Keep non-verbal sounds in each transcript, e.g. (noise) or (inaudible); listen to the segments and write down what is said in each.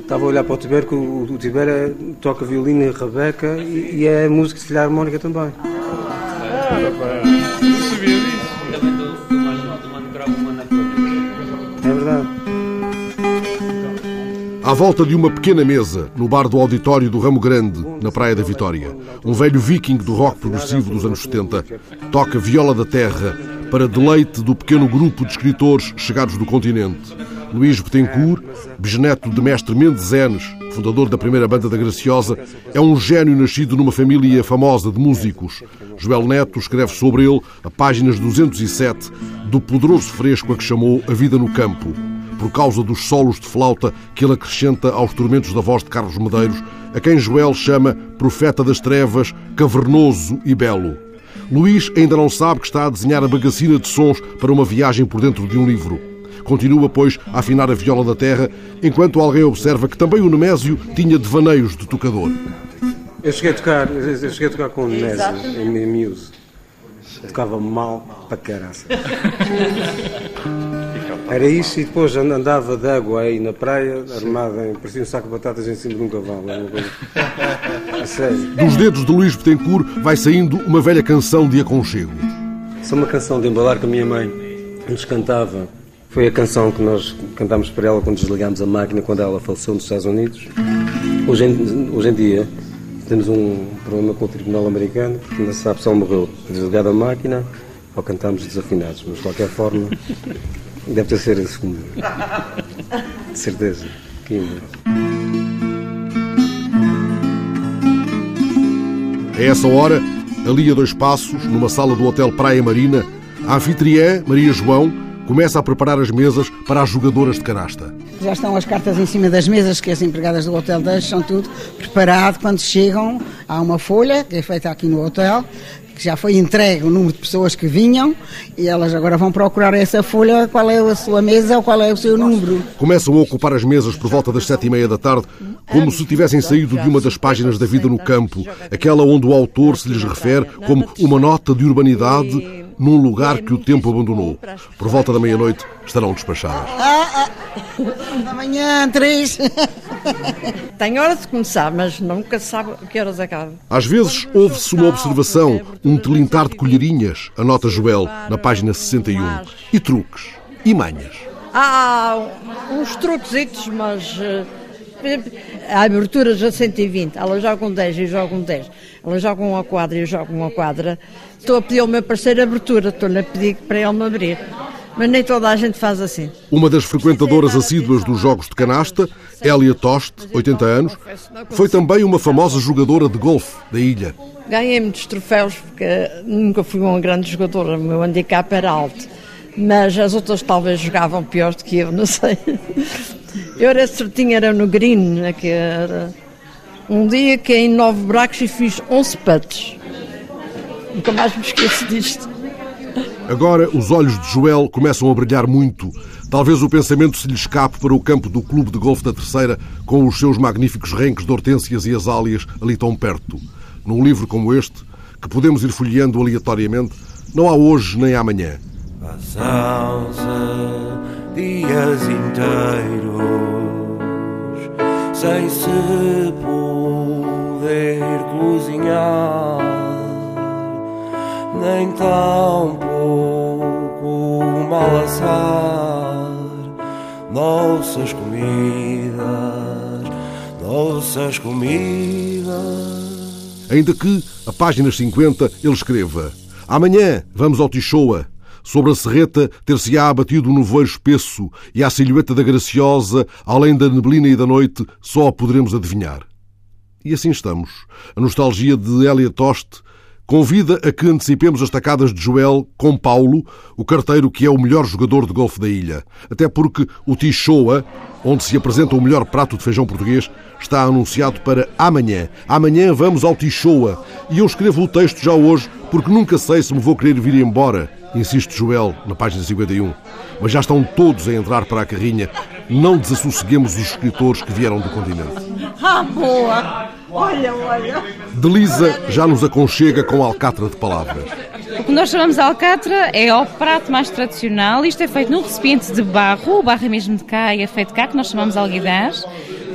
Estava a olhar para o Tibério, que o, o Tibério toca violino e Rebeca e, e é música de filharmónica também. Sabia disso. Também mais na É verdade. À volta de uma pequena mesa, no bar do auditório do Ramo Grande, na Praia da Vitória, um velho viking do rock progressivo dos anos 70 toca viola da terra para deleite do pequeno grupo de escritores chegados do continente. Luís Betancourt, bisneto de mestre Mendes Enes, fundador da primeira banda da Graciosa, é um gênio nascido numa família famosa de músicos. Joel Neto escreve sobre ele, a páginas 207, do poderoso fresco a que chamou A Vida no Campo por causa dos solos de flauta que ele acrescenta aos tormentos da voz de Carlos Medeiros, a quem Joel chama profeta das trevas, cavernoso e belo. Luís ainda não sabe que está a desenhar a bagacina de sons para uma viagem por dentro de um livro. Continua, pois, a afinar a viola da terra, enquanto alguém observa que também o Nemésio tinha devaneios de tocador. Eu cheguei a tocar, eu cheguei a tocar com o Nésio em Muse. Tocava mal para caraça. Era isso e depois andava de água aí na praia, armado em, parecia um saco de batatas em cima de um cavalo. Coisa... (laughs) Dos dedos de Luís Betancourt vai saindo uma velha canção de aconchego. Isso é uma canção de embalar que a minha mãe nos cantava. Foi a canção que nós cantámos para ela quando desligámos a máquina, quando ela faleceu nos Estados Unidos. Hoje em, hoje em dia temos um problema com o Tribunal Americano, porque ainda sabe se morreu desligada a máquina ou cantamos desafinados, mas de qualquer forma deve ter sido a segunda. De certeza. Que ainda. A essa hora, ali a dois passos, numa sala do Hotel Praia Marina, a anfitriã, Maria João, começa a preparar as mesas para as jogadoras de canasta. Já estão as cartas em cima das mesas que as empregadas do hotel deixam tudo preparado. Quando chegam, há uma folha que é feita aqui no hotel, que já foi entregue o número de pessoas que vinham e elas agora vão procurar essa folha, qual é a sua mesa ou qual é o seu número. Começam a ocupar as mesas por volta das sete e meia da tarde, como se tivessem saído de uma das páginas da vida no campo, aquela onde o autor se lhes refere como uma nota de urbanidade num lugar que o tempo abandonou. Por volta da meia-noite estarão despachadas. Ah, ah. Da manhã, três. (laughs) Tem hora de começar, mas nunca se sabe que horas acaba. Às vezes ouve-se uma observação, um tilintar de colherinhas, anota Joel, na página 61. E truques. E manhas. Há uns truquezitos, mas eh, a abertura já 120. Ela joga um 10 e eu jogo um 10. Ela joga uma quadra e eu jogo uma quadra. Estou a pedir ao meu parceiro abertura, estou-lhe a pedir para ele me abrir. Mas nem toda a gente faz assim. Uma das frequentadoras assíduas dos jogos de canasta, Elia Toste, 80 anos, foi também uma famosa jogadora de golfe da ilha. Ganhei muitos troféus porque nunca fui uma grande jogadora, o meu handicap era alto. Mas as outras talvez jogavam pior do que eu, não sei. Eu era certinha, era no green, né, que era... Um dia que em nove buracos e fiz 11 putts. Nunca mais me esqueço disto. Agora os olhos de Joel começam a brilhar muito. Talvez o pensamento se lhe escape para o campo do Clube de Golfe da Terceira, com os seus magníficos renques de hortênsias e azálias ali tão perto. Num livro como este, que podemos ir folheando aleatoriamente, não há hoje nem amanhã. Passaram-se dias inteiros sem se poder cozinhar, nem tão pouco mal assar nossas comidas, nossas comidas. Ainda que, a páginas 50, ele escreva Amanhã vamos ao Tichoa. Sobre a serreta ter-se-á abatido um nevoeiro espesso e a silhueta da graciosa, além da neblina e da noite, só a poderemos adivinhar. E assim estamos. A nostalgia de Elia Toste convida a que antecipemos as tacadas de Joel com Paulo, o carteiro que é o melhor jogador de golfe da ilha. Até porque o Tichoa, onde se apresenta o melhor prato de feijão português, está anunciado para amanhã. Amanhã vamos ao Tichoa. E eu escrevo o texto já hoje porque nunca sei se me vou querer vir embora. Insiste Joel, na página 51. Mas já estão todos a entrar para a carrinha. Não desassosseguemos os escritores que vieram do continente. Ah, boa! Olha, olha. Delisa já nos aconchega com alcatra de palavras. O que nós chamamos de alcatra é o prato mais tradicional. Isto é feito num recipiente de barro, o barro é mesmo de cá e é feito cá, que nós chamamos de alguidaz.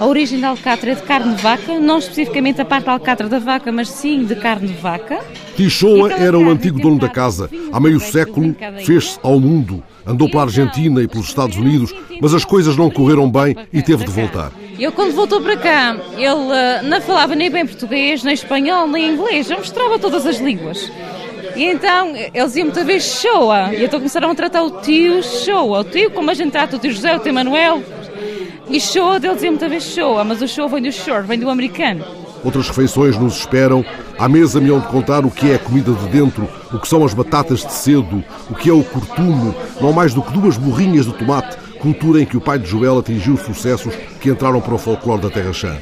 A origem da alcatra é de carne de vaca, não especificamente a parte da alcatra da vaca, mas sim de carne de vaca. Tichoa era o antigo dono da casa. Há meio século fez-se ao mundo. Andou pela Argentina e pelos Estados Unidos, mas as coisas não correram bem e teve de voltar. Ele, quando voltou para cá, ele uh, não falava nem bem português, nem espanhol, nem inglês. Ele mostrava todas as línguas. E então eles iam muitas vezes Shoa. E então começaram a tratar o tio Shoa. O tio, como a gente trata o tio José, o tio Manuel. E Shoa, eles iam muitas vezes Shoa. Mas o Shoa vem do short, vem do americano. Outras refeições nos esperam. À mesa me hão de contar o que é a comida de dentro, o que são as batatas de cedo, o que é o cortumo, não mais do que duas borrinhas de tomate, cultura em que o pai de Joel atingiu sucessos que entraram para o folclore da Terra Chã.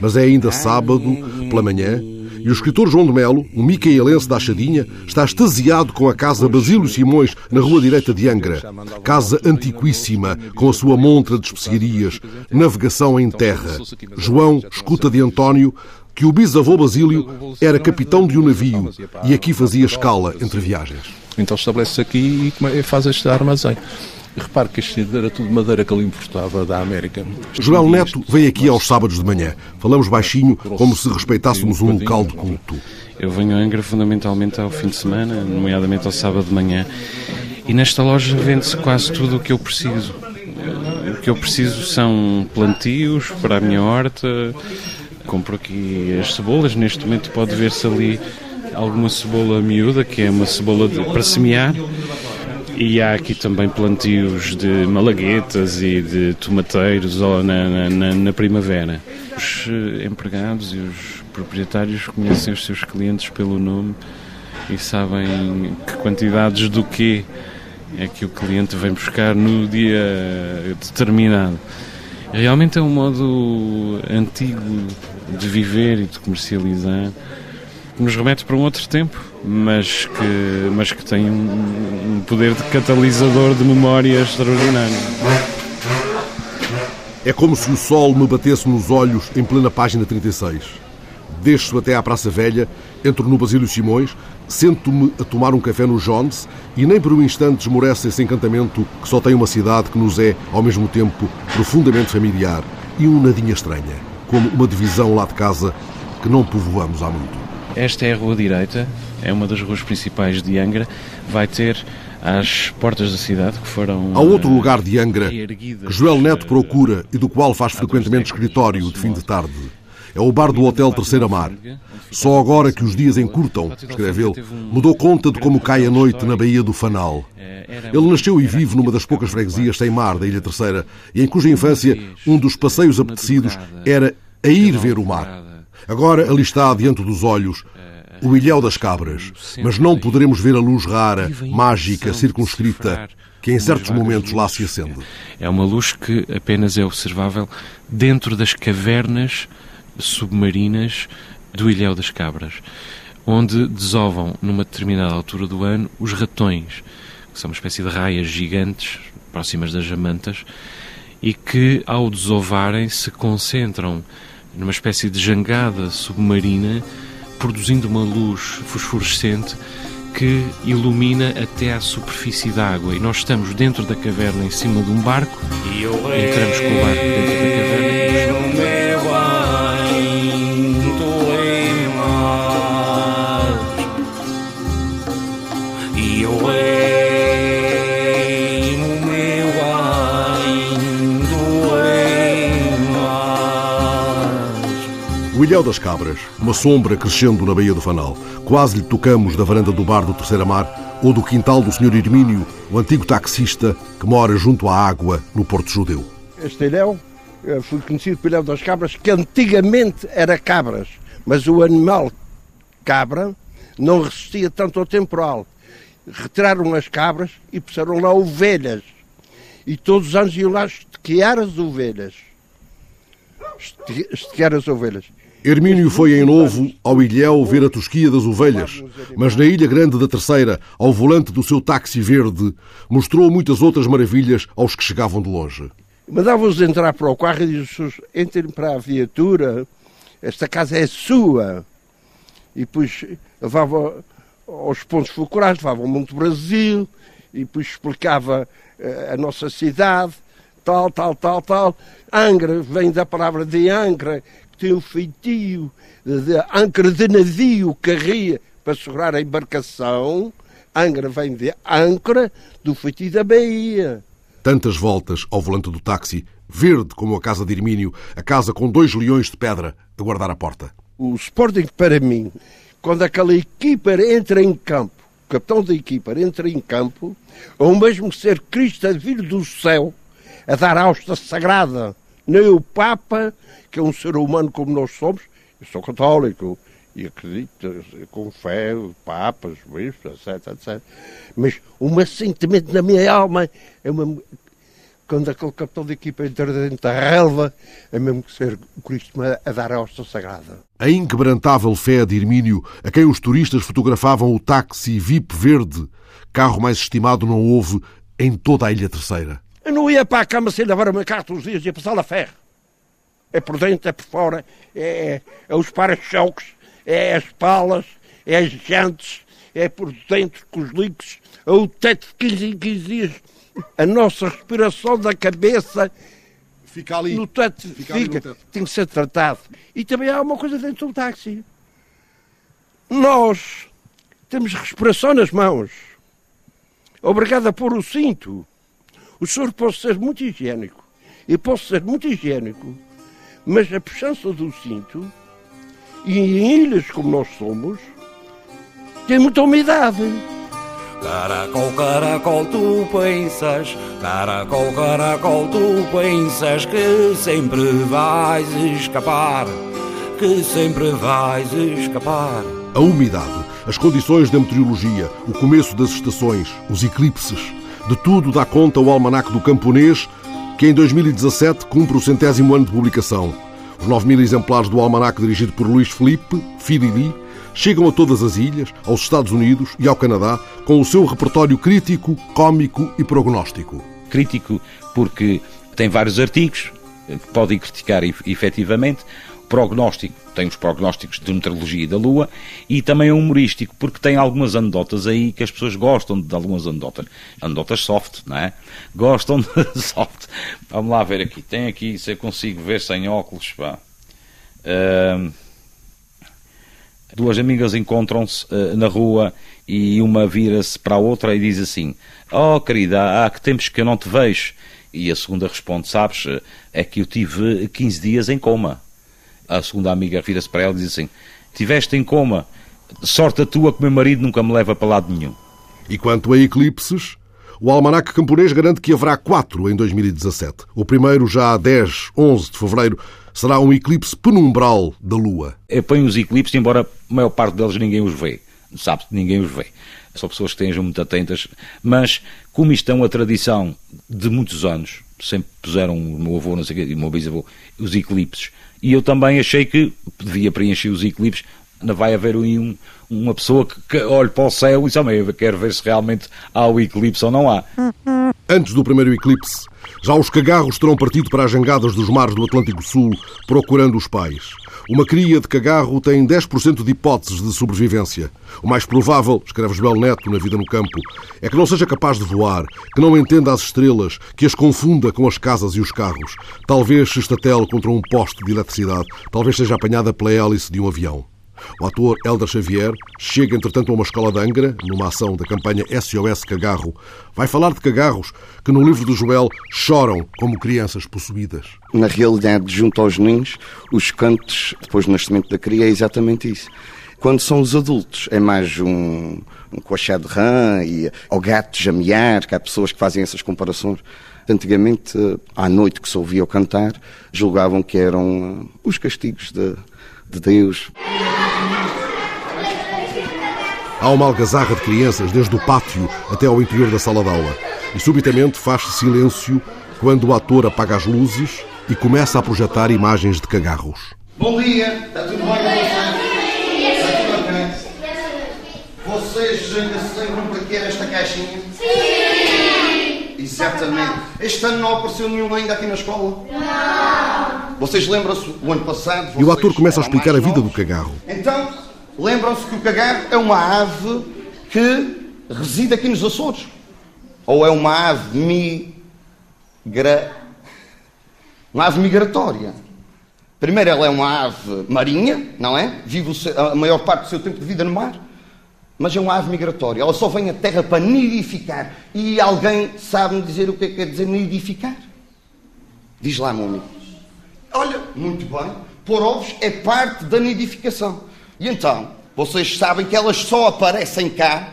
Mas é ainda sábado, pela manhã, e o escritor João de Melo, um micaelense da Achadinha, está extasiado com a casa Basílio Simões, na rua direita de Angra. Casa antiquíssima, com a sua montra de especiarias, navegação em terra. João escuta de António que o bisavô Basílio era capitão de um navio e aqui fazia escala entre viagens. Então estabelece-se aqui e faz este armazém. Repare que isto era tudo madeira que ele importava da América. Joel Neto vem aqui aos sábados de manhã. Falamos baixinho, como se respeitássemos um local de culto. Eu venho a Angra fundamentalmente ao fim de semana, nomeadamente ao sábado de manhã. E nesta loja vende-se quase tudo o que eu preciso. O que eu preciso são plantios para a minha horta. Compro aqui as cebolas. Neste momento pode ver-se ali alguma cebola miúda, que é uma cebola de, para semear. E há aqui também plantios de malaguetas e de tomateiros na, na, na primavera. Os eh, empregados e os proprietários conhecem os seus clientes pelo nome e sabem que quantidades do quê é que o cliente vem buscar no dia determinado. Realmente é um modo antigo de viver e de comercializar que nos remete para um outro tempo, mas que, mas que tem um, um poder de catalisador de memória extraordinário. É como se o sol me batesse nos olhos em plena página 36. Desço até à Praça Velha, entro no Basílio Simões, sento-me a tomar um café no Jones e nem por um instante esmorece esse encantamento que só tem uma cidade que nos é, ao mesmo tempo, profundamente familiar e um nadinha estranha, como uma divisão lá de casa que não povoamos há muito. Esta é a rua direita, é uma das ruas principais de Angra. Vai ter às portas da cidade que foram. Há outro lugar de Angra que Joel Neto procura e do qual faz frequentemente escritório de fim de tarde. É o bar do Hotel Terceira Mar. Só agora que os dias encurtam, escreve ele, mudou conta de como cai a noite na Baía do Fanal. Ele nasceu e vive numa das poucas freguesias sem mar da Ilha Terceira e em cuja infância um dos passeios apetecidos era a ir ver o mar. Agora ali está diante dos olhos o Ilhéu das Cabras, mas não poderemos ver a luz rara, mágica, circunscrita, que em certos momentos lá se acende. É uma luz que apenas é observável dentro das cavernas submarinas do Ilhéu das Cabras, onde desovam, numa determinada altura do ano, os ratões, que são uma espécie de raias gigantes, próximas das jamantas, e que, ao desovarem, se concentram numa espécie de jangada submarina, produzindo uma luz fosforescente que ilumina até à superfície da água. E nós estamos dentro da caverna, em cima de um barco, entramos com o barco dentro da caverna. Ilhéu das Cabras, uma sombra crescendo na Baía do Fanal. Quase lhe tocamos da varanda do bar do Terceira Mar ou do quintal do Sr. Hermínio, o antigo taxista que mora junto à água no Porto Judeu. Este ilhéu foi conhecido pelo Ilhéu das Cabras, que antigamente era cabras, mas o animal cabra não resistia tanto ao temporal. Retiraram as cabras e puseram lá ovelhas. E todos os anos iam lá estequear as ovelhas. Estequear as ovelhas. Hermínio foi em novo ao Ilhéu ver a tosquia das ovelhas, mas na Ilha Grande da Terceira, ao volante do seu táxi verde, mostrou muitas outras maravilhas aos que chegavam de longe. Mandava-os entrar para o carro e dizia entrem para a viatura, esta casa é sua. E depois levava aos pontos fulcrais, levava ao Monte Brasil, e depois explicava uh, a nossa cidade, tal, tal, tal, tal. Angra vem da palavra de Angra, tem o feitio de, Angra de navio, carria, para segurar a embarcação. Angra vem de âncora, do feitio da Bahia. Tantas voltas ao volante do táxi, verde como a casa de Hermínio, a casa com dois leões de pedra a guardar a porta. O Sporting, para mim, quando aquela equipa entra em campo, o capitão da equipa entra em campo, ou mesmo ser Cristo a vir do céu a dar hóstia sagrada, nem o Papa, que é um ser humano como nós somos, eu sou católico e acredito com fé, papas, bispos, etc, etc. Mas um assentimento na minha alma é uma, quando aquele capitão de equipa entra dentro da relva, é mesmo que ser o Cristo a dar a hóstia sagrada. A inquebrantável fé de Hermínio, a quem os turistas fotografavam o táxi VIP verde, carro mais estimado não houve em toda a Ilha Terceira. Eu não ia para a cama sem lavar meu carro todos os dias, ia passar a ferro. É por dentro, é por fora, é, é os para-choques, é as palas, é as jantes, é por dentro com os líquidos, é o teto de 15 em 15 dias a nossa respiração da cabeça fica ali no teto, fica, fica teto. tem que ser tratado. E também há uma coisa dentro do táxi. Nós temos respiração nas mãos. Obrigado a pôr o cinto. O senhor pode ser muito higiênico. E posso ser muito higiênico. Mas a puxança do cinto, e em ilhas como nós somos, tem muita umidade. Caracol, caracol, tu pensas, caracol, caracol, tu pensas que sempre vais escapar, que sempre vais escapar. A umidade, as condições da meteorologia, o começo das estações, os eclipses, de tudo dá conta o Almanac do Camponês, que em 2017 cumpre o centésimo ano de publicação. Os 9 mil exemplares do Almanac dirigido por Luís Felipe, Filili, chegam a todas as ilhas, aos Estados Unidos e ao Canadá com o seu repertório crítico, cômico e prognóstico. Crítico porque tem vários artigos que podem criticar efetivamente. Prognóstico, tem os prognósticos de meteorologia da Lua e também é humorístico, porque tem algumas anedotas aí que as pessoas gostam de algumas anedotas. Anedotas soft, não é? Gostam de (laughs) soft. Vamos lá ver aqui. Tem aqui, se eu consigo ver sem óculos, pá. Duas amigas encontram-se uh, na rua e uma vira-se para a outra e diz assim: Oh, querida, há que tempos que eu não te vejo. E a segunda responde: Sabes, eh, é que eu tive 15 dias em coma. A segunda amiga vira-se para ela e diz assim: Tiveste em coma, sorte a tua que meu marido nunca me leva para lado nenhum. E quanto a eclipses, o Almanac Camponês garante que haverá quatro em 2017. O primeiro já a 10, 11 de fevereiro, será um eclipse penumbral da Lua. Eu ponho os eclipses, embora a maior parte deles ninguém os vê. Sabe, ninguém os vê. São pessoas que estejam muito atentas, mas como isto é uma tradição de muitos anos, sempre puseram o meu avô, não sei o quê, o meu bisavô, os eclipses, e eu também achei que devia preencher os eclipses não vai haver um, uma pessoa que, que olhe para o céu e diz, oh, quero ver se realmente há o eclipse ou não há. Antes do primeiro eclipse, já os cagarros terão partido para as jangadas dos mares do Atlântico Sul, procurando os pais. Uma cria de cagarro tem 10% de hipóteses de sobrevivência. O mais provável, escreve Joel Neto na Vida no Campo, é que não seja capaz de voar, que não entenda as estrelas, que as confunda com as casas e os carros. Talvez se estatele contra um poste de eletricidade, talvez seja apanhada pela hélice de um avião. O ator Helder Xavier chega, entretanto, a uma escola de Angra, numa ação da campanha SOS Cagarro. Vai falar de cagarros que, no livro do Joel, choram como crianças possuídas. Na realidade, junto aos ninhos, os cantos, depois do nascimento da cria, é exatamente isso. Quando são os adultos, é mais um, um de rã e, ou gato jamear, que há pessoas que fazem essas comparações. Antigamente, à noite que se ouvia cantar, julgavam que eram uh, os castigos de, de Deus. Há uma algazarra de crianças desde o pátio até ao interior da sala de aula. E subitamente faz-se silêncio quando o ator apaga as luzes e começa a projetar imagens de cagarros. Bom dia, está tudo bem? Está tudo ok? Vocês ainda se lembram para que era esta caixinha? Sim! Exatamente. Este ano não apareceu nenhum ainda aqui na escola? Não. Vocês lembram-se, o ano passado... E o ator começa a explicar a vida do cagarro. Então, lembram-se que o cagarro é uma ave que reside aqui nos Açores. Ou é uma ave migra... Uma ave migratória. Primeiro, ela é uma ave marinha, não é? Vive a maior parte do seu tempo de vida no mar. Mas é uma ave migratória. Ela só vem à Terra para nidificar. E alguém sabe-me dizer o que é que quer dizer nidificar? Diz lá, meu amigo. Olha, muito bem. Pôr ovos é parte da nidificação. E então, vocês sabem que elas só aparecem cá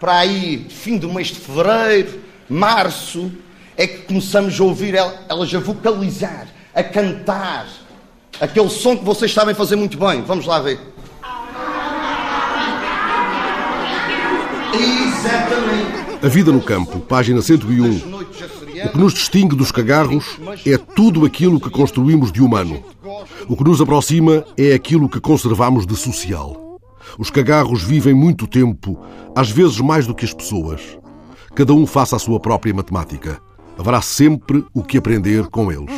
para aí fim do mês de fevereiro, março, é que começamos a ouvir el- elas a vocalizar, a cantar. Aquele som que vocês sabem fazer muito bem. Vamos lá ver. Exatamente. A vida no campo, página 101. O que nos distingue dos cagarros é tudo aquilo que construímos de humano. O que nos aproxima é aquilo que conservamos de social. Os cagarros vivem muito tempo, às vezes mais do que as pessoas. Cada um faça a sua própria matemática. Haverá sempre o que aprender com eles.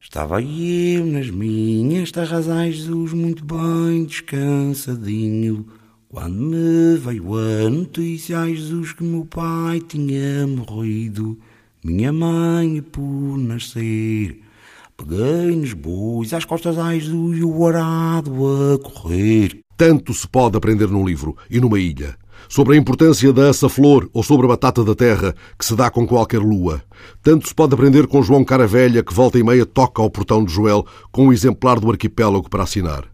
Estava eu nas minhas terrazais Jesus muito bem descansadinho Quando me veio a notícia ai Jesus que meu pai tinha morrido Minha mãe por nascer Peguei nos bois às costas ai Jesus e o arado a correr Tanto se pode aprender num livro e numa ilha. Sobre a importância da assa-flor ou sobre a batata da terra, que se dá com qualquer lua. Tanto se pode aprender com João Caravelha, que volta e meia toca ao portão de Joel com um exemplar do arquipélago para assinar.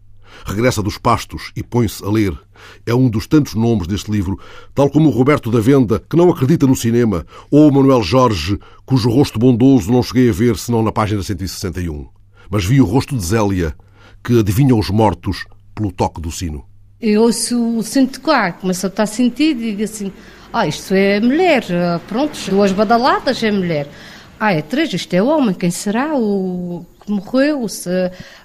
Regressa dos pastos e põe-se a ler. É um dos tantos nomes deste livro, tal como o Roberto da Venda, que não acredita no cinema, ou o Manuel Jorge, cujo rosto bondoso não cheguei a ver senão na página 161. Mas vi o rosto de Zélia, que adivinha os mortos pelo toque do sino. Eu ouço o sino tocar, começo a estar sentido e digo assim: ah, isto é mulher, ah, pronto, duas badaladas é mulher. Ah, é três, isto é homem, quem será o que morreu? Se,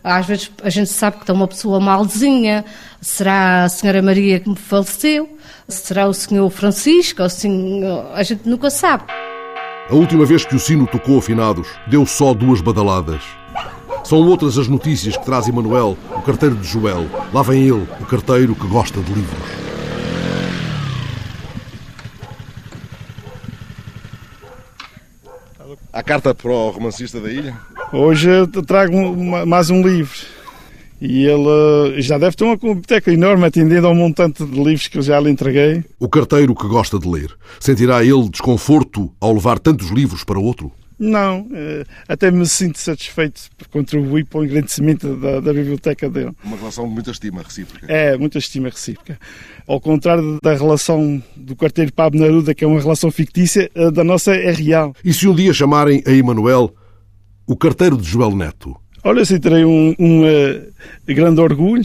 às vezes a gente sabe que está uma pessoa malzinha, será a senhora Maria que me faleceu? Será o senhor Francisco? Assim, a gente nunca sabe. A última vez que o sino tocou afinados, deu só duas badaladas. São outras as notícias que traz Emanuel, o carteiro de Joel. Lá vem ele, o carteiro que gosta de livros. A carta para o romancista da ilha? Hoje eu trago mais um livro. E ele já deve ter uma biblioteca enorme atendendo ao montante de livros que eu já lhe entreguei. O carteiro que gosta de ler. Sentirá ele desconforto ao levar tantos livros para outro? Não, eh, até me sinto satisfeito por contribuir para o engrandecimento da, da biblioteca dele. Uma relação de muita estima recíproca. É, muita estima recíproca. Ao contrário da relação do carteiro Pablo Neruda, que é uma relação fictícia, a da nossa é real. E se um dia chamarem a Emanuel o carteiro de Joel Neto? Olha, eu terei um, um eh, grande orgulho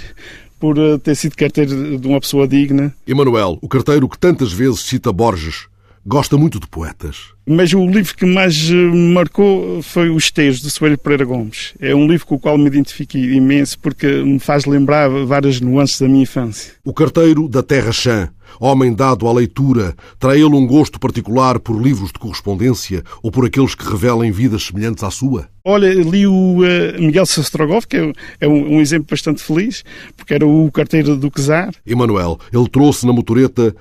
por eh, ter sido carteiro de uma pessoa digna. Emanuel, o carteiro que tantas vezes cita Borges, gosta muito de poetas. Mas o livro que mais eh, me marcou foi Os Teus, de Soeiro Pereira Gomes. É um livro com o qual me identifico imenso porque me faz lembrar várias nuances da minha infância. O carteiro da Terra Chã, homem dado à leitura, terá ele um gosto particular por livros de correspondência ou por aqueles que revelem vidas semelhantes à sua? Olha, li o eh, Miguel Sostrogoff, que é, é um, um exemplo bastante feliz, porque era o carteiro do Czar. Emanuel, ele trouxe na motoreta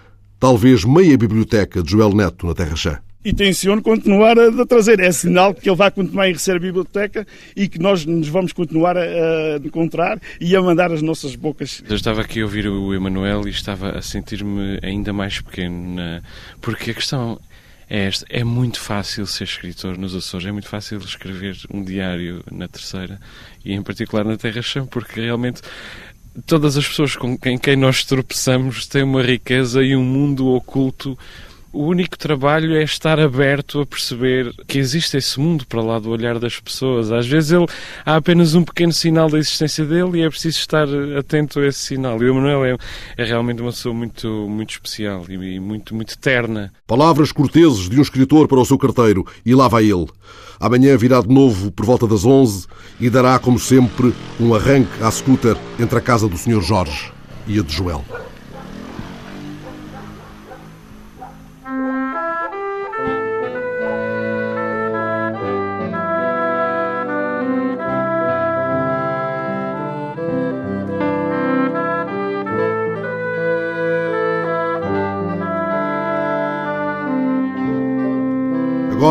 talvez meia biblioteca de Joel Neto na Terra Chã. E tenciono continuar a, a trazer. É sinal que ele vai continuar a enriquecer a biblioteca e que nós nos vamos continuar a, a encontrar e a mandar as nossas bocas. Eu estava aqui a ouvir o Emanuel e estava a sentir-me ainda mais pequeno, na- porque a questão é esta: é muito fácil ser escritor nos Açores, é muito fácil escrever um diário na Terceira e, em particular, na Terra Chã, porque realmente todas as pessoas com quem, quem nós tropeçamos têm uma riqueza e um mundo oculto. O único trabalho é estar aberto a perceber que existe esse mundo para lá do olhar das pessoas. Às vezes ele, há apenas um pequeno sinal da existência dele e é preciso estar atento a esse sinal. E o Manuel é, é realmente uma pessoa muito, muito especial e, muito, muito terna. Palavras corteses de um escritor para o seu carteiro, e lá vai ele. Amanhã virá de novo por volta das 11 e dará, como sempre, um arranque à scooter entre a casa do Sr. Jorge e a de Joel.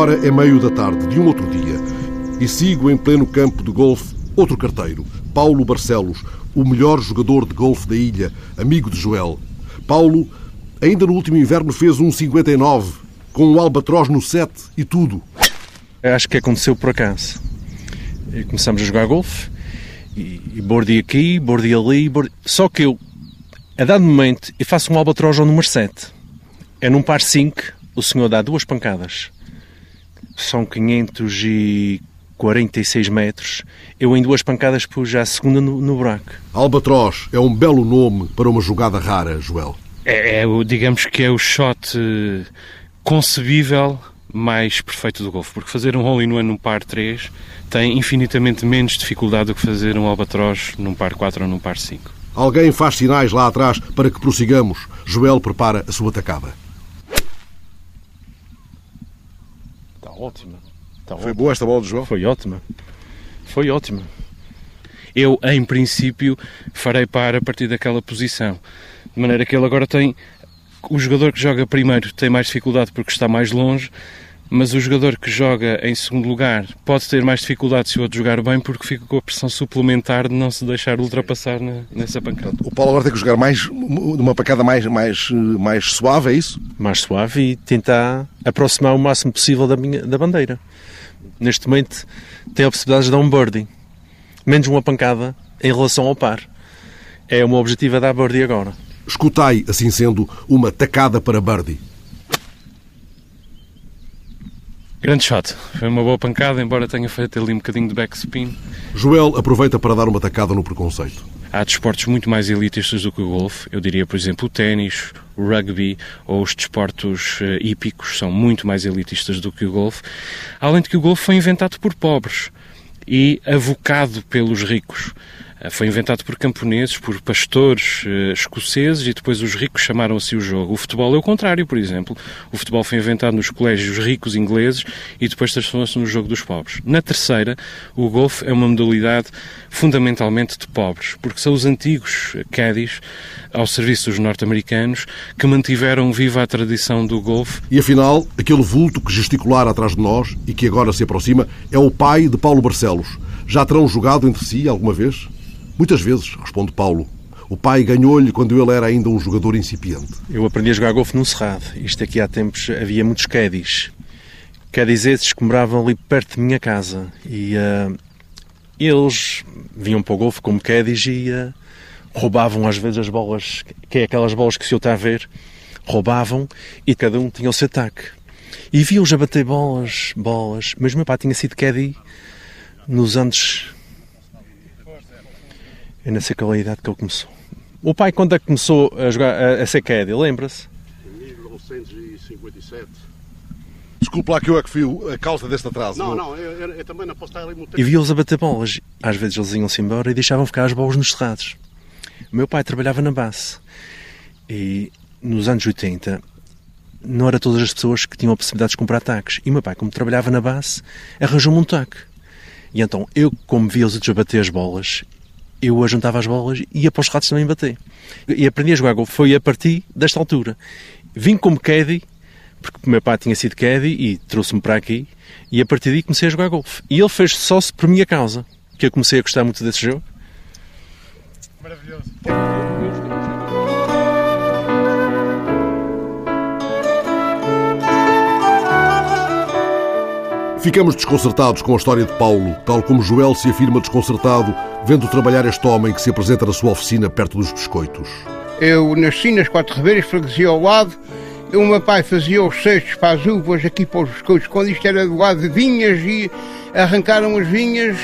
Agora é meio da tarde de um outro dia e sigo em pleno campo de golfe outro carteiro, Paulo Barcelos, o melhor jogador de golfe da ilha, amigo de Joel. Paulo, ainda no último inverno, fez um 59, com um albatroz no 7 e tudo. Acho que aconteceu por acaso. Começamos a jogar golfe e, e aqui, bordi ali, só que eu, a dado momento, eu faço um albatroz ao número 7. É num par 5, o senhor dá duas pancadas. São 546 metros. Eu em duas pancadas pus já a segunda no, no buraco. Albatroz é um belo nome para uma jogada rara, Joel. É, é o, digamos que é o shot eh, concebível mais perfeito do golfe, porque fazer um hole in one num par 3 tem infinitamente menos dificuldade do que fazer um albatroz num par 4 ou num par 5. Alguém faz sinais lá atrás para que prossigamos. Joel prepara a sua tacada. Ótima. Está Foi boa esta bola do Joel? Foi ótima. Foi ótima. Eu, em princípio, farei par a partir daquela posição. De maneira que ele agora tem. O jogador que joga primeiro tem mais dificuldade porque está mais longe, mas o jogador que joga em segundo lugar pode ter mais dificuldade se o outro jogar bem porque fica com a pressão suplementar de não se deixar ultrapassar na- nessa pancada. O Paulo agora tem que jogar mais, numa pancada mais, mais, mais suave, é isso? Mais suave e tentar aproximar o máximo possível da, minha, da bandeira. Neste momento tem a possibilidade de dar um birdie. Menos uma pancada em relação ao par. É o meu objetivo é dar birdie agora. Escutai, assim sendo, uma tacada para Birdie. Grande shot. Foi uma boa pancada, embora tenha feito ali um bocadinho de backspin. Joel aproveita para dar uma tacada no preconceito. Há desportos muito mais elitistas do que o golfe. Eu diria, por exemplo, o ténis, o rugby ou os desportos eh, hípicos são muito mais elitistas do que o golfe. Além de que o golfe foi inventado por pobres e avocado pelos ricos. Eh, Foi inventado por camponeses, por pastores eh, escoceses e depois os ricos chamaram assim o jogo. O futebol é o contrário, por exemplo. O futebol foi inventado nos colégios ricos ingleses e depois transformou-se no jogo dos pobres. Na terceira, o golfe é uma modalidade fundamentalmente de pobres, porque são os antigos caddies ao serviço dos norte-americanos que mantiveram viva a tradição do golfe E afinal, aquele vulto que gesticular atrás de nós e que agora se aproxima é o pai de Paulo Barcelos. Já terão jogado entre si alguma vez? Muitas vezes, responde Paulo. O pai ganhou-lhe quando ele era ainda um jogador incipiente. Eu aprendi a jogar golfe num cerrado. Isto aqui há tempos havia muitos caddies. Caddies esses que moravam ali perto de minha casa. E ah, eles vinham para o golfe como caddies e ah, roubavam às vezes as bolas, que é aquelas bolas que o senhor está a ver, roubavam e cada um tinha o seu ataque. E viam-os a bater bolas, bolas. Mas o meu pai tinha sido caddy nos anos... Eu não sei qual é a idade que ele começou. O pai, quando é que começou a, jogar, a, a ser caddy, lembra-se? 1957. Desculpe lá que eu é que fui a causa deste atraso. Não, não, eu, eu- eu também não posso estar ali muito tempo. E via-os a bater bolas. Às vezes eles iam-se embora e deixavam ficar as bolas nos cerrados. O meu pai trabalhava na base. E nos anos 80 não era todas as pessoas que tinham a possibilidade de comprar ataques. E o meu pai, como trabalhava na base, arranjou-me um taque. E então eu, como via os outros a bater as bolas, eu ajuntava as bolas e ia para os ratos também bater. E aprendi a jogar golfe. Foi a partir desta altura. Vim como caddy, porque o meu pai tinha sido caddy e trouxe-me para aqui, e a partir daí comecei a jogar golfe. E ele fez só por minha causa, que eu comecei a gostar muito desse jogo. Ficamos desconcertados com a história de Paulo, tal como Joel se afirma desconcertado vendo trabalhar este homem que se apresenta na sua oficina perto dos biscoitos. Eu nasci nas Quatro Ribeiras, freguesia ao lado. O meu pai fazia os cestos para as uvas aqui para os biscoitos. Quando isto era do lado de vinhas e arrancaram as vinhas,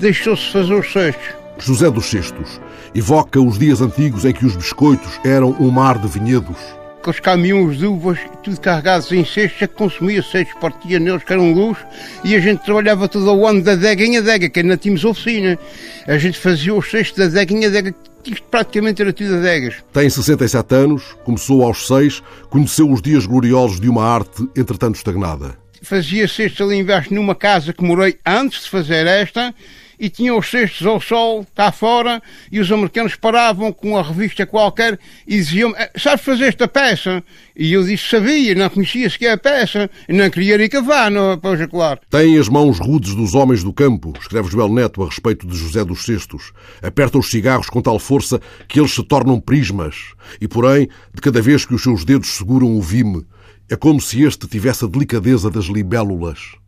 deixou-se fazer os cestos. José dos Cestos evoca os dias antigos em que os biscoitos eram um mar de vinhedos. Com os caminhões uvas, tudo carregados em que consumia cestos, partia neles, que era um luxo, e a gente trabalhava todo o ano da adega em adega, que ainda tínhamos oficina. A gente fazia os cestos da adega em adega, isto praticamente era tudo adegas. Tem 67 anos, começou aos 6, conheceu os dias gloriosos de uma arte, entretanto estagnada. Fazia cestos ali embaixo numa casa que morei antes de fazer esta, e tinham os cestos ao sol, cá fora, e os americanos paravam com uma revista qualquer e diziam "Eh, sabes fazer esta peça? E eu disse, sabia, não conhecia sequer a peça, não queria ir cavar, não, pois é claro. Têm as mãos rudes dos homens do campo, escreve Joel Neto a respeito de José dos Cestos. Aperta os cigarros com tal força que eles se tornam prismas. E, porém, de cada vez que os seus dedos seguram o vime, é como se este tivesse a delicadeza das libélulas.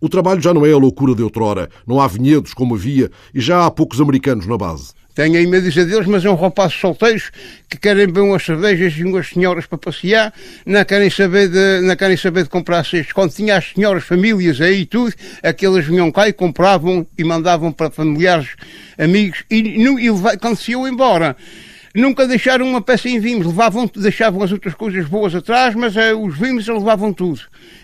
O trabalho já não é a loucura de outrora. Não há vinhedos como havia e já há poucos americanos na base. Tenho a imensa deles, mas é um rapaz solteiros que querem beber umas cervejas e umas senhoras para passear, não querem saber de, não querem saber de comprar cestos. Quando tinha as senhoras, famílias aí e tudo, aqueles vinham cá e compravam e mandavam para familiares, amigos, e, nu- e quando se iam embora, nunca deixaram uma peça em vimos, levavam, deixavam as outras coisas boas atrás, mas eh, os vimos eles levavam tudo.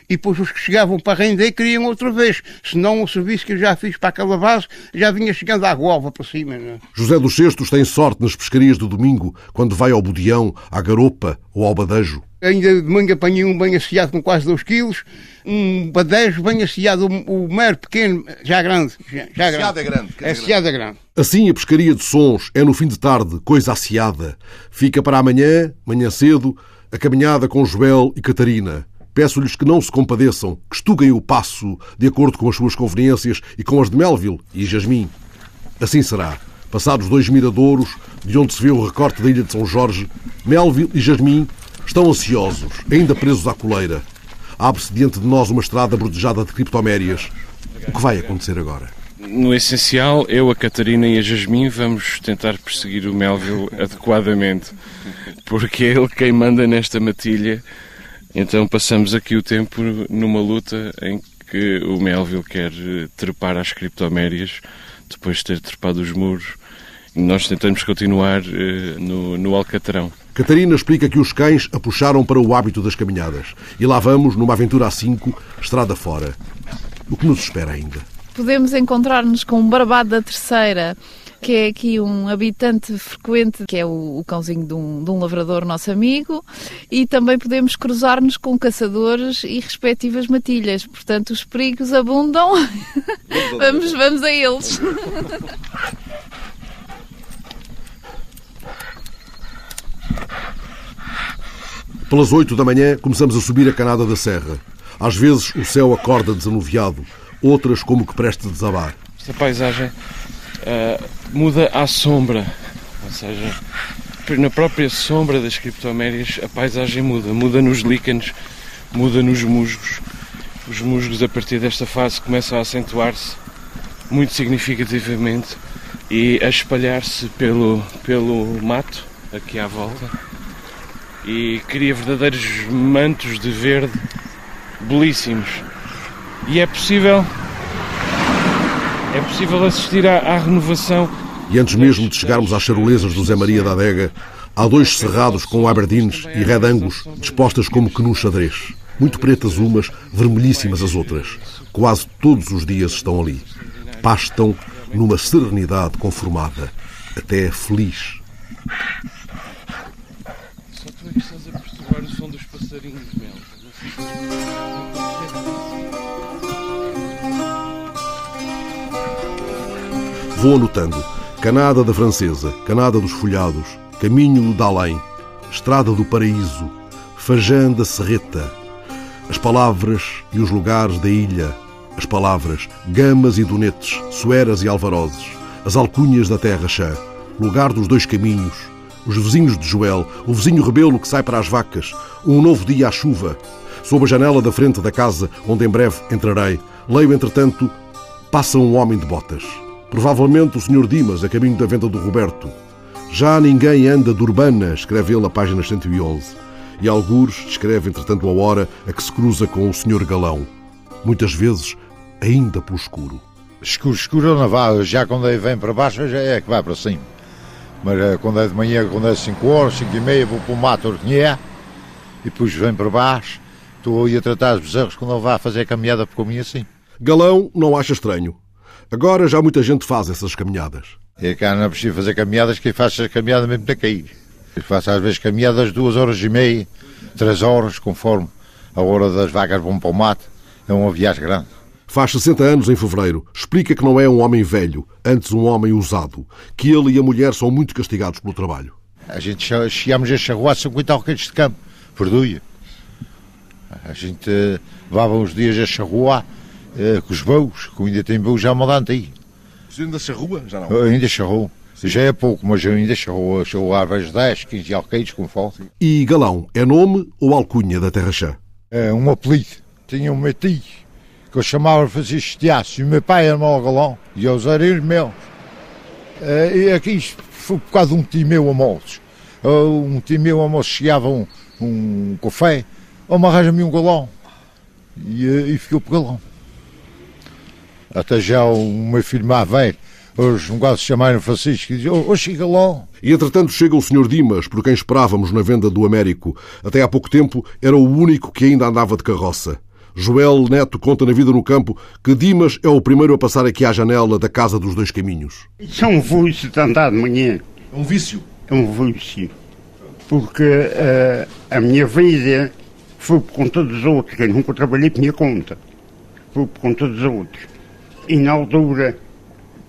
E depois os que chegavam para render queriam outra vez, senão o serviço que eu já fiz para aquela base já vinha chegando à gualva para cima. Né? José dos Cestos tem sorte nas pescarias do domingo, quando vai ao Budião, à Garopa ou ao Badejo. Ainda de manhã apanhei um bem asseado com quase 2 quilos, um badejo bem asseado, o, mero pequeno, já grande. Já, já Asseado é grande, É é grande. Assim, a pescaria de sons é no fim de tarde, coisa asseada. Fica para amanhã, manhã cedo, a caminhada com Joel e Catarina. Peço-lhes que não se compadeçam, que estuguem o passo de acordo com as suas conveniências e com as de Melville e Jasmim. Assim será. Passados dois miradouros, de onde se vê o recorte da ilha de São Jorge, Melville e Jasmim estão ansiosos, ainda presos à coleira. Abre-se diante de nós uma estrada bordejada de criptomérias. O que vai acontecer agora? No essencial, eu, a Catarina e a Jasmim vamos tentar perseguir o Melville (laughs) adequadamente, porque é ele quem manda nesta matilha. Então passamos aqui o tempo numa luta em que o Melville quer eh, trepar às criptomérias, depois de ter trepado os muros. E nós tentamos continuar eh, no, no Alcatrão. Catarina explica que os cães a puxaram para o hábito das caminhadas. E lá vamos, numa aventura a cinco, estrada fora. O que nos espera ainda? Podemos encontrar-nos com um barbado da terceira, que é aqui um habitante frequente, que é o, o cãozinho de um, de um lavrador nosso amigo, e também podemos cruzar-nos com caçadores e respectivas matilhas. Portanto, os perigos abundam. (laughs) vamos, vamos a eles. (laughs) Pelas oito da manhã começamos a subir a canada da serra. Às vezes o céu acorda desanuviado, outras como que presta a desabar. Esta paisagem ah, muda à sombra, ou seja, na própria sombra das criptomérias a paisagem muda, muda nos líquenes, muda nos musgos. Os musgos a partir desta fase começam a acentuar-se muito significativamente e a espalhar-se pelo, pelo mato aqui à volta e cria verdadeiros mantos de verde belíssimos. E é possível é possível assistir à, à renovação E antes mesmo de chegarmos às charolesas do Zé Maria da Adega, há dois cerrados com aberdines e red angus dispostas como que num xadrez. Muito pretas umas, vermelhíssimas as outras. Quase todos os dias estão ali. Pastam numa serenidade conformada, até feliz. Só tu é que estás a perturbar o som dos passarinhos, Mel. Vou anotando. Canada da Francesa, Canada dos Folhados, Caminho da Além, Estrada do Paraíso, Fajã da Serreta. As palavras e os lugares da ilha. As palavras Gamas e Donetes, Sueras e Alvarozes. As alcunhas da Terra Chã. Lugar dos dois caminhos. Os vizinhos de Joel. O vizinho rebelo que sai para as vacas. Um novo dia à chuva. Sob a janela da frente da casa, onde em breve entrarei, leio, entretanto, Passa um homem de botas. Provavelmente o Sr. Dimas, a caminho da venda do Roberto. Já ninguém anda de Urbana, escreve ele a página 111. E algures descreve, entretanto, a hora a que se cruza com o Sr. Galão. Muitas vezes, ainda pelo escuro. Escuro, escuro não vá, já quando ele vem para baixo já é que vai para cima. Mas eh, quando é de manhã, quando é 5 horas, 5 e meia, vou para o mato ordenhar e depois vem para baixo. Estou aí a tratar os bezerros quando ele vai fazer a caminhada por caminho assim. Galão não acha estranho. Agora já muita gente faz essas caminhadas. E cá não é preciso fazer caminhadas, quem faz as caminhadas mesmo para cair. Eu faço às vezes caminhadas duas horas e meia, três horas, conforme a hora das vacas vão para o mato. É uma viagem grande. Faz 60 anos em fevereiro. Explica que não é um homem velho, antes um homem usado. Que ele e a mulher são muito castigados pelo trabalho. A gente chegámos a charruar 50 alqueires de campo, por dia. A gente uh, levava uns dias a charruar uh, com os bous, que ainda tem bous já mandante aí. Você ainda charrua? Já não? Eu ainda charrou. Já é pouco, mas eu ainda charrou, charrou às vezes 10, 15 alqueiros com fome. E Galão é nome ou alcunha da Terra Chã? É um apelido. Tinha um meu tio, que eu chamava Francisco Tiaço, e o meu pai era mau galão, e eram os meus. Uh, e aqui foi por causa de um tio meu a moços. Uh, um tio meu a moços chegava um, um café, ou me arranja-me um galão. E, uh, e ficou por galão. Até já o meu filho mais velho, hoje um gajo se chamaram Francisco, e diz, oh, oh chega lá. E entretanto chega o Sr. Dimas, por quem esperávamos na venda do Américo. Até há pouco tempo era o único que ainda andava de carroça. Joel Neto conta na vida no campo que Dimas é o primeiro a passar aqui à janela da Casa dos Dois Caminhos. Isso é um vício de andar de manhã. É um vício? É um vício. Porque uh, a minha vida foi por conta dos outros, que eu nunca trabalhei por minha conta. Foi por conta dos outros. E na altura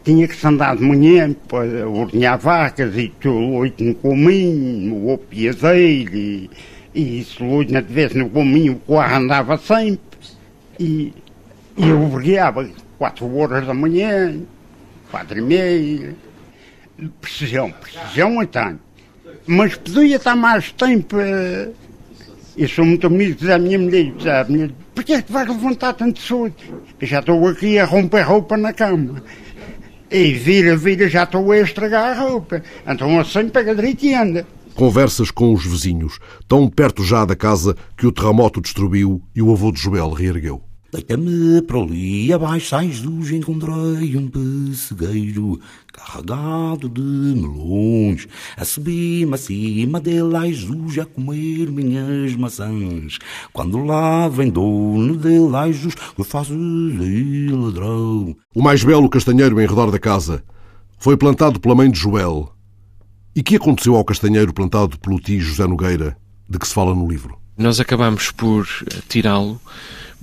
tinha que se andar de manhã para ordenhar vacas e leite no caminho, o piazeiro e, e se o leite não tivesse no caminho, o carro andava sempre. E, e eu brigava quatro horas da manhã, quatro e meia. Precisão, precisão então. Mas podia estar mais tempo. eh, Eu sou muito amigo da minha mulher. da minha- Porquê é que vais levantar tanto? Eu já estou aqui a romper roupa na cama. E vira, vira, já estou a estragar a roupa. Então assim pega direito e anda. Conversas com os vizinhos, tão perto já da casa que o terremoto destruiu e o avô de Joel reergueu. Deita-me para ali abaixo, sais luz, encontrei um pessegueiro carregado de melões. A subir-me acima dele, ai Jesus, a comer minhas maçãs. Quando lá vem dono dele, ai Jesus, eu faço lhe ladrão. O mais belo castanheiro em redor da casa foi plantado pela mãe de Joel. E que aconteceu ao castanheiro plantado pelo tio José Nogueira, de que se fala no livro? Nós acabámos por tirá-lo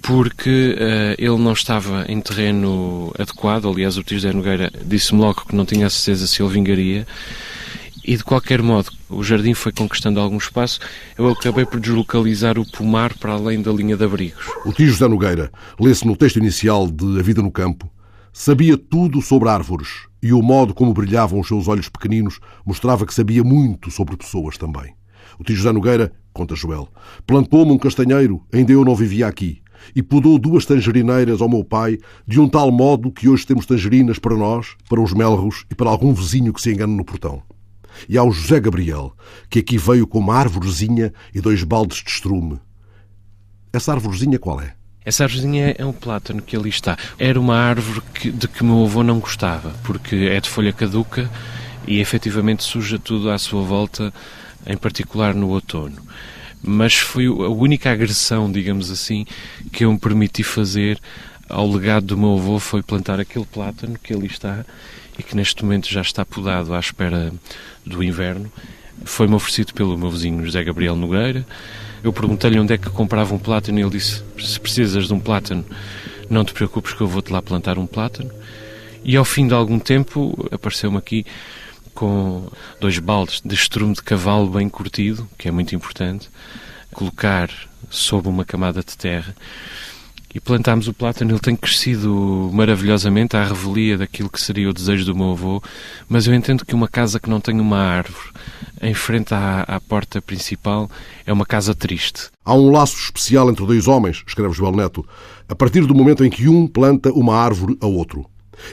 porque eh, ele não estava em terreno adequado. Aliás, o tio José Nogueira disse-me logo que não tinha certeza se ele vingaria. E de qualquer modo, o jardim foi conquistando algum espaço. Eu acabei por deslocalizar o pomar para além da linha de abrigos. O tio José Nogueira, lê-se no texto inicial de A Vida no Campo, sabia tudo sobre árvores e o modo como brilhavam os seus olhos pequeninos mostrava que sabia muito sobre pessoas também. O tio José Nogueira, conta Joel, plantou-me um castanheiro, ainda eu não vivia aqui, e podou duas tangerineiras ao meu pai, de um tal modo que hoje temos tangerinas para nós, para os melros e para algum vizinho que se engane no portão. E ao José Gabriel, que aqui veio com uma árvorezinha e dois baldes de estrume. Essa árvorezinha qual é? Essa árvorezinha é um plátano que ali está. Era uma árvore que, de que meu avô não gostava, porque é de folha caduca e efetivamente suja tudo à sua volta, em particular no outono. Mas foi a única agressão, digamos assim, que eu me permiti fazer ao legado do meu avô foi plantar aquele plátano que ali está e que neste momento já está podado à espera do inverno. Foi-me oferecido pelo meu vizinho José Gabriel Nogueira. Eu perguntei-lhe onde é que comprava um plátano e ele disse: Se precisas de um plátano, não te preocupes que eu vou-te lá plantar um plátano. E ao fim de algum tempo apareceu-me aqui com dois baldes de estrume de cavalo bem curtido, que é muito importante, colocar sob uma camada de terra e plantámos o plátano. Ele tem crescido maravilhosamente à revelia daquilo que seria o desejo do meu avô, mas eu entendo que uma casa que não tem uma árvore em frente à, à porta principal é uma casa triste. Há um laço especial entre dois homens, escreve Joel Neto, a partir do momento em que um planta uma árvore a outro.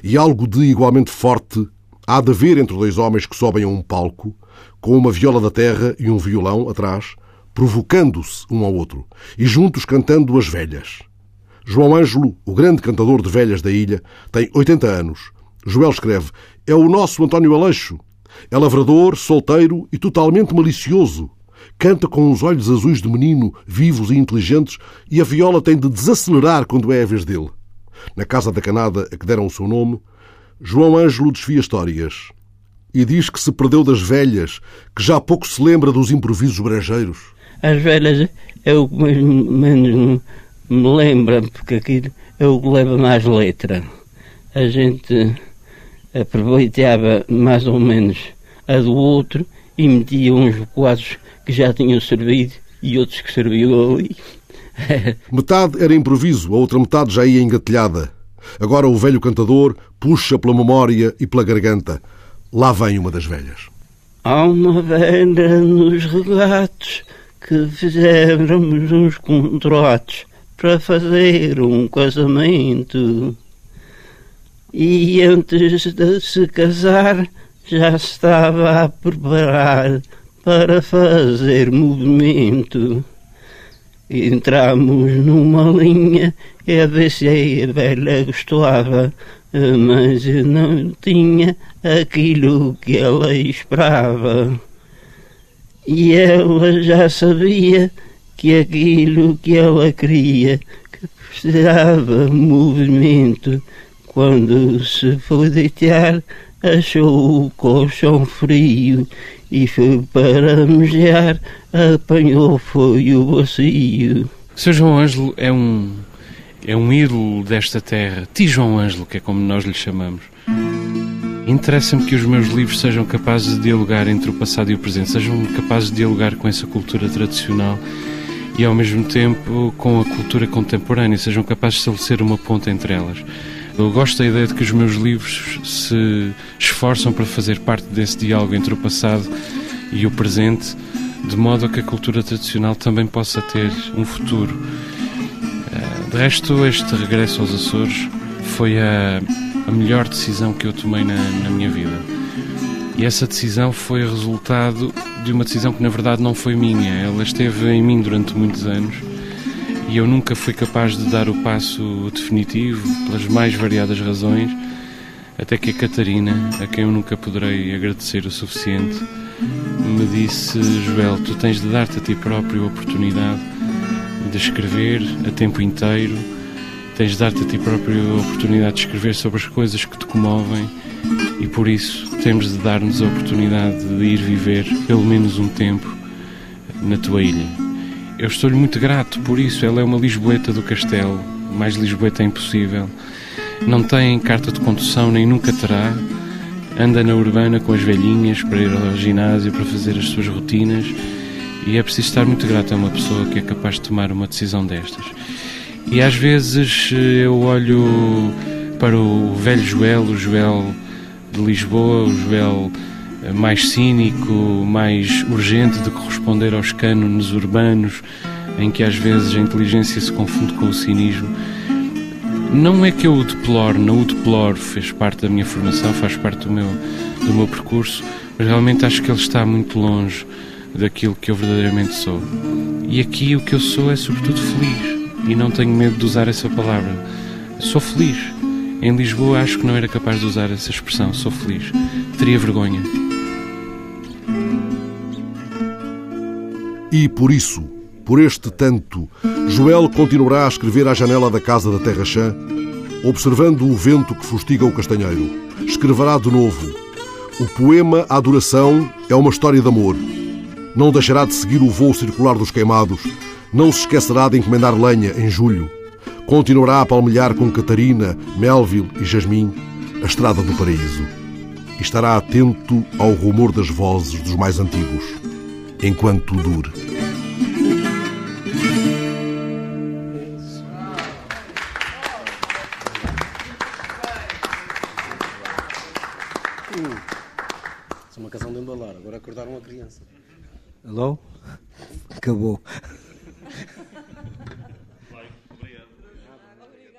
E algo de igualmente forte há de haver entre dois homens que sobem a um palco, com uma viola da terra e um violão atrás, provocando-se um ao outro, e juntos cantando as velhas. João Ângelo, o grande cantador de velhas da ilha, tem 80 anos. Joel escreve: É o nosso António Aleixo. É lavrador, solteiro e totalmente malicioso. Canta com os olhos azuis de menino, vivos e inteligentes, e a viola tem de desacelerar quando é a vez dele. Na casa da canada a que deram o seu nome, João Ângelo desfia histórias e diz que se perdeu das velhas, que já pouco se lembra dos improvisos brejeiros. As velhas é o que menos me lembra, porque aquilo é o que leva mais letra. A gente aproveitava mais ou menos a do outro e metia uns quadros que já tinham servido e outros que serviam ali. (laughs) Metade era improviso, a outra metade já ia engatilhada. Agora o velho cantador puxa pela memória e pela garganta. Lá vem uma das velhas. Há uma velha nos relatos que fizemos uns contratos para fazer um casamento. E antes de se casar já estava a preparar para fazer movimento. Entramos numa linha e a ver se a velha gostava, mas não tinha aquilo que ela esperava. E ela já sabia que aquilo que ela queria, que precisava movimento, quando se foi deitar, achou o colchão frio e foi para mejar, apanhou foi o bacio. Sr. João Ângelo é um, é um ídolo desta terra, Ti João Ângelo, que é como nós lhe chamamos. Interessa-me que os meus livros sejam capazes de dialogar entre o passado e o presente, sejam capazes de dialogar com essa cultura tradicional e ao mesmo tempo com a cultura contemporânea, sejam capazes de estabelecer uma ponta entre elas. Eu gosto da ideia de que os meus livros se esforçam para fazer parte desse diálogo entre o passado e o presente, de modo a que a cultura tradicional também possa ter um futuro. De resto, este regresso aos Açores foi a, a melhor decisão que eu tomei na, na minha vida. E essa decisão foi resultado de uma decisão que na verdade não foi minha. Ela esteve em mim durante muitos anos e eu nunca fui capaz de dar o passo definitivo pelas mais variadas razões, até que a Catarina, a quem eu nunca poderei agradecer o suficiente, me disse: Joel, tu tens de dar-te a ti próprio a oportunidade de escrever a tempo inteiro, tens de dar-te a ti próprio a oportunidade de escrever sobre as coisas que te comovem e por isso temos de dar-nos a oportunidade de ir viver pelo menos um tempo na tua ilha. Eu estou-lhe muito grato por isso. Ela é uma Lisboeta do Castelo, mais Lisboeta é impossível. Não tem carta de condução, nem nunca terá. Anda na urbana com as velhinhas para ir ao ginásio, para fazer as suas rotinas. E é preciso estar muito grato a uma pessoa que é capaz de tomar uma decisão destas. E às vezes eu olho para o velho Joel, o Joel de Lisboa, o Joel mais cínico, mais urgente de corresponder aos cânones urbanos, em que às vezes a inteligência se confunde com o cinismo. Não é que eu o deplore, não o deplore, fez parte da minha formação, faz parte do meu, do meu percurso, mas realmente acho que ele está muito longe daquilo que eu verdadeiramente sou. E aqui o que eu sou é sobretudo feliz, e não tenho medo de usar essa palavra. Sou feliz. Em Lisboa acho que não era capaz de usar essa expressão, sou feliz. Teria vergonha. E por isso, por este tanto, Joel continuará a escrever à janela da casa da Terra Chã, observando o vento que fustiga o castanheiro. Escreverá de novo. O poema A Adoração é uma história de amor. Não deixará de seguir o voo circular dos queimados. Não se esquecerá de encomendar lenha em julho. Continuará a palmilhar com Catarina, Melville e Jasmim a estrada do paraíso. E estará atento ao rumor das vozes dos mais antigos, enquanto dure. Isso é uma canção de embalar, agora acordaram a criança. Alô? Acabou.